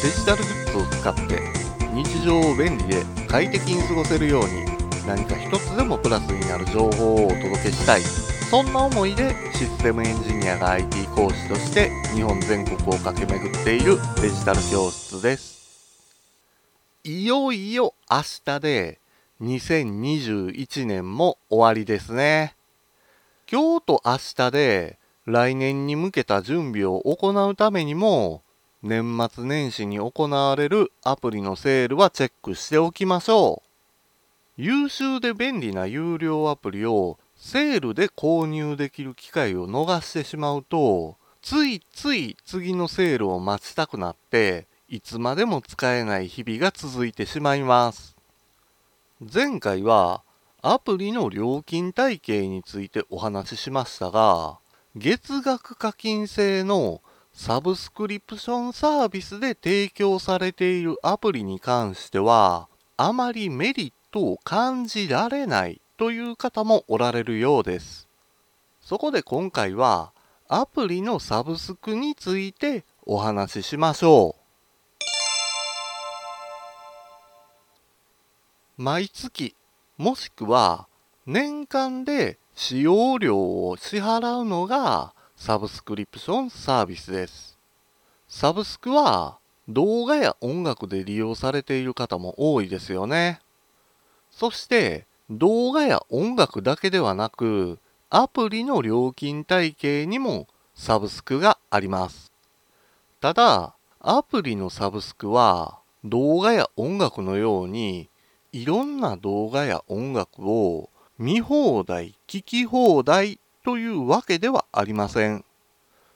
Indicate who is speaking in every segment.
Speaker 1: デジタルグッズを使って日常を便利で快適に過ごせるように何か一つでもプラスになる情報をお届けしたい。そんな思いでシステムエンジニアが IT 講師として日本全国を駆け巡っているデジタル教室です。いよいよ明日で2021年も終わりですね。今日と明日で来年に向けた準備を行うためにも年末年始に行われるアプリのセールはチェックしておきましょう。優秀で便利な有料アプリをセールで購入できる機会を逃してしまうとついつい次のセールを待ちたくなっていつまでも使えない日々が続いてしまいます。前回はアプリの料金体系についてお話ししましたが月額課金制のサブスクリプションサービスで提供されているアプリに関してはあまりメリットを感じられないという方もおられるようです。そこで今回はアプリのサブスクについてお話ししましょう。毎月もしくは年間で使用料を支払うのがサブスクリプションサービスです。サブスクは動画や音楽で利用されている方も多いですよね。そして動画や音楽だけではなくアプリの料金体系にもサブスクがあります。ただアプリのサブスクは動画や音楽のようにいろんな動画や音楽を見放題、聞き放題というわけではありません。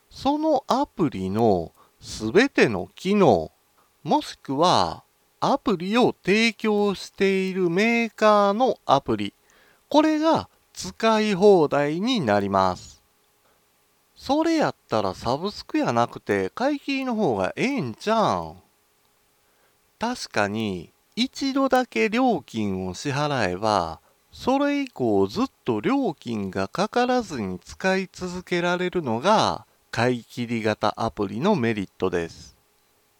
Speaker 1: そのアプリのすべての機能、もしくはアプリを提供しているメーカーのアプリ、これが使い放題になります。それやったらサブスクやなくて買い切りの方がええんちゃうん。確かに一度だけ料金を支払えばそれ以降ずっと料金がかからずに使い続けられるのが買い切り型アプリのメリットです。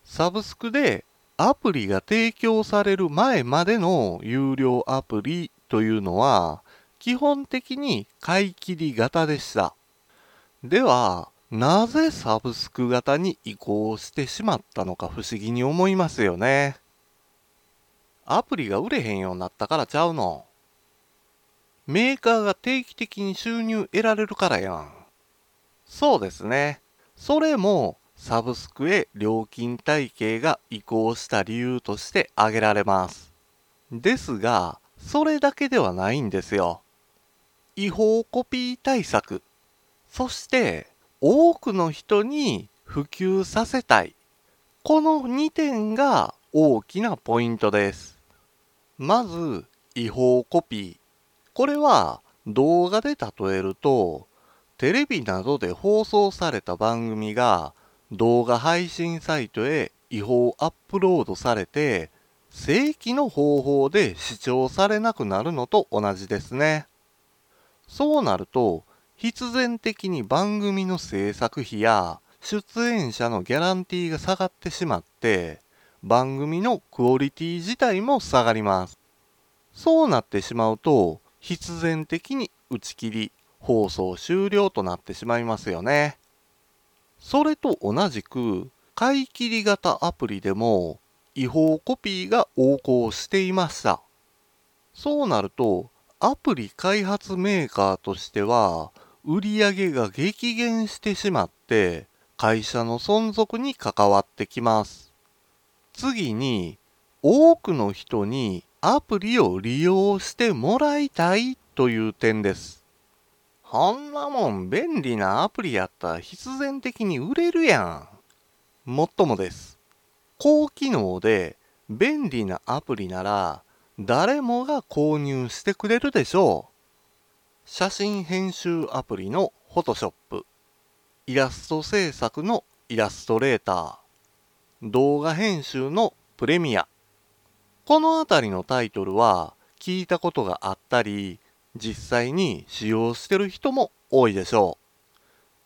Speaker 1: サブスクでアプリが提供される前までの有料アプリというのは基本的に買い切り型でした。では、なぜサブスク型に移行してしまったのか不思議に思いますよね。アプリが売れへんようになったからちゃうの？メーカーが定期的に収入得られるからやん。そうですね。それもサブスクへ料金体系が移行した理由として挙げられます。ですが、それだけではないんですよ。違法コピー対策、そして多くの人に普及させたい。この2点が大きなポイントです。まず、違法コピー。これは動画で例えるとテレビなどで放送された番組が動画配信サイトへ違法アップロードされて正規の方法で視聴されなくなるのと同じですね。そうなると必然的に番組の制作費や出演者のギャランティーが下がってしまって番組のクオリティ自体も下がります。そうなってしまうと必然的に打ち切り放送終了となってしまいますよね。それと同じく買い切り型アプリでも違法コピーが横行していました。そうなるとアプリ開発メーカーとしては売り上げが激減してしまって会社の存続に関わってきます。次に多くの人にアプリを利用してもらいたいという点です。こんなもん便利なアプリやったら必然的に売れるやん。もっともです。高機能で便利なアプリなら誰もが購入してくれるでしょう。写真編集アプリの Photoshop、イラスト制作のイラストレーター、動画編集のプレミア、この辺りのタイトルは聞いたことがあったり、実際に使用してる人も多いでしょう。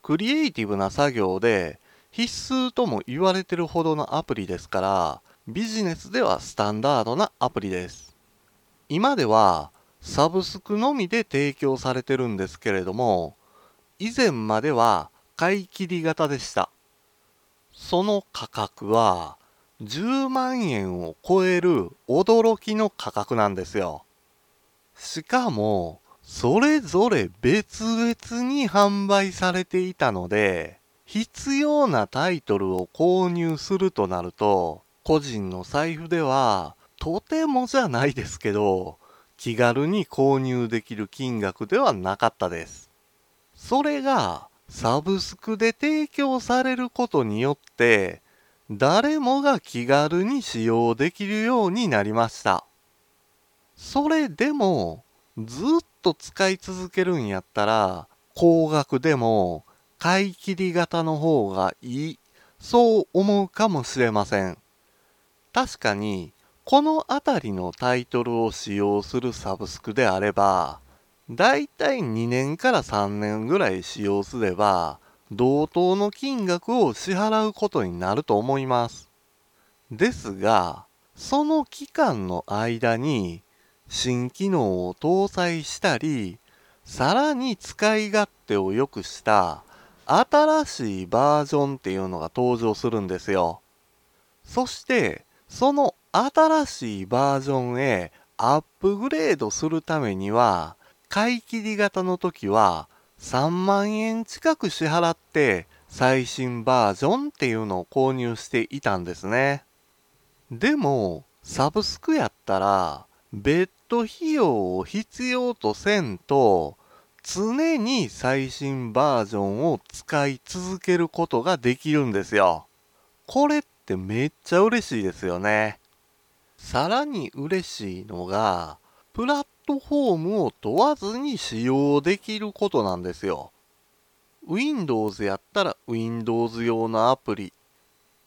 Speaker 1: クリエイティブな作業で必須とも言われてるほどのアプリですからビジネスではスタンダードなアプリです今ではサブスクのみで提供されてるんですけれども以前までは買い切り型でしたその価格は10万円を超える驚きの価格なんですよ。しかもそれぞれ別々に販売されていたので必要なタイトルを購入するとなると個人の財布ではとてもじゃないですけど気軽に購入できる金額ではなかったです。それがサブスクで提供されることによって誰もが気軽に使用できるようになりました。それでもずっと使い続けるんやったら高額でも買い切り型の方がいいそう思うかもしれません。確かにこの辺りのタイトルを使用するサブスクであればだいたい2年から3年ぐらい使用すれば同等の金額を支払うことになると思いますですがその期間の間に新機能を搭載したり、さらに使い勝手を良くした新しいバージョンっていうのが登場するんですよ。そして、その新しいバージョンへアップグレードするためには、買い切り型の時は3万円近く支払って最新バージョンっていうのを購入していたんですね。でも、サブスクやったら、別途費用を必要とせんと常に最新バージョンを使い続けることができるんですよ。これってめっちゃ嬉しいですよね。さらに嬉しいのが、プラットフォームを問わずに使用できることなんですよ。Windows やったら Windows 用のアプリ、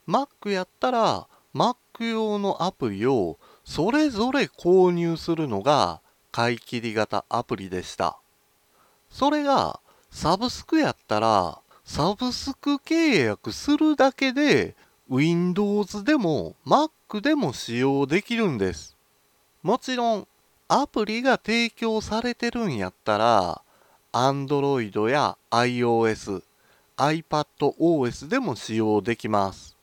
Speaker 1: Mac やったら Mac 用のアプリをそれぞれ購入するのが買い切り型アプリでした。それがサブスクやったらサブスク契約するだけで Windows でも Mac でも使用できるんです。もちろんアプリが提供されてるんやったら Android や iOS、iPadOS でも使用できます。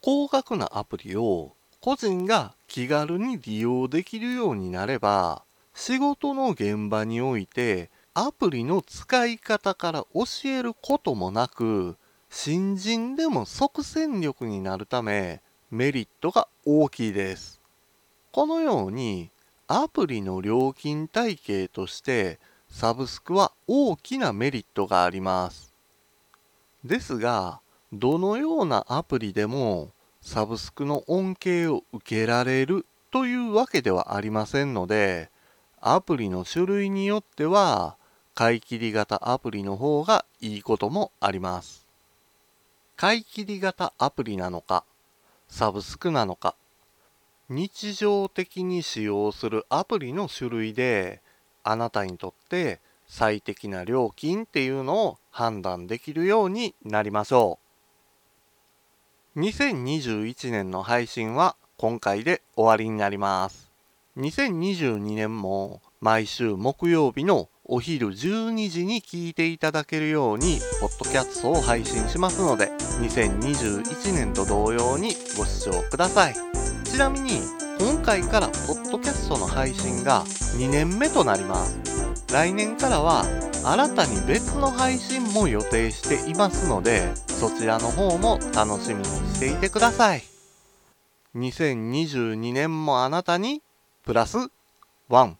Speaker 1: 高額なアプリを個人が気軽に利用できるようになれば仕事の現場においてアプリの使い方から教えることもなく新人でも即戦力になるためメリットが大きいですこのようにアプリの料金体系としてサブスクは大きなメリットがありますですがどのようなアプリでもサブスクの恩恵を受けられるというわけではありませんので、アプリの種類によっては、買い切り型アプリの方がいいこともあります。買い切り型アプリなのか、サブスクなのか、日常的に使用するアプリの種類で、あなたにとって最適な料金っていうのを判断できるようになりましょう。2021年の配信は今回で終わりになります。2022年も毎週木曜日のお昼12時に聞いていただけるように、ポッドキャストを配信しますので、2021年と同様にご視聴ください。ちなみに、今回からポッドキャストの配信が2年目となります。来年からは新たに別の配信も予定していますので、そちらの方も楽しみにしていてください。2022年もあなたにプラス1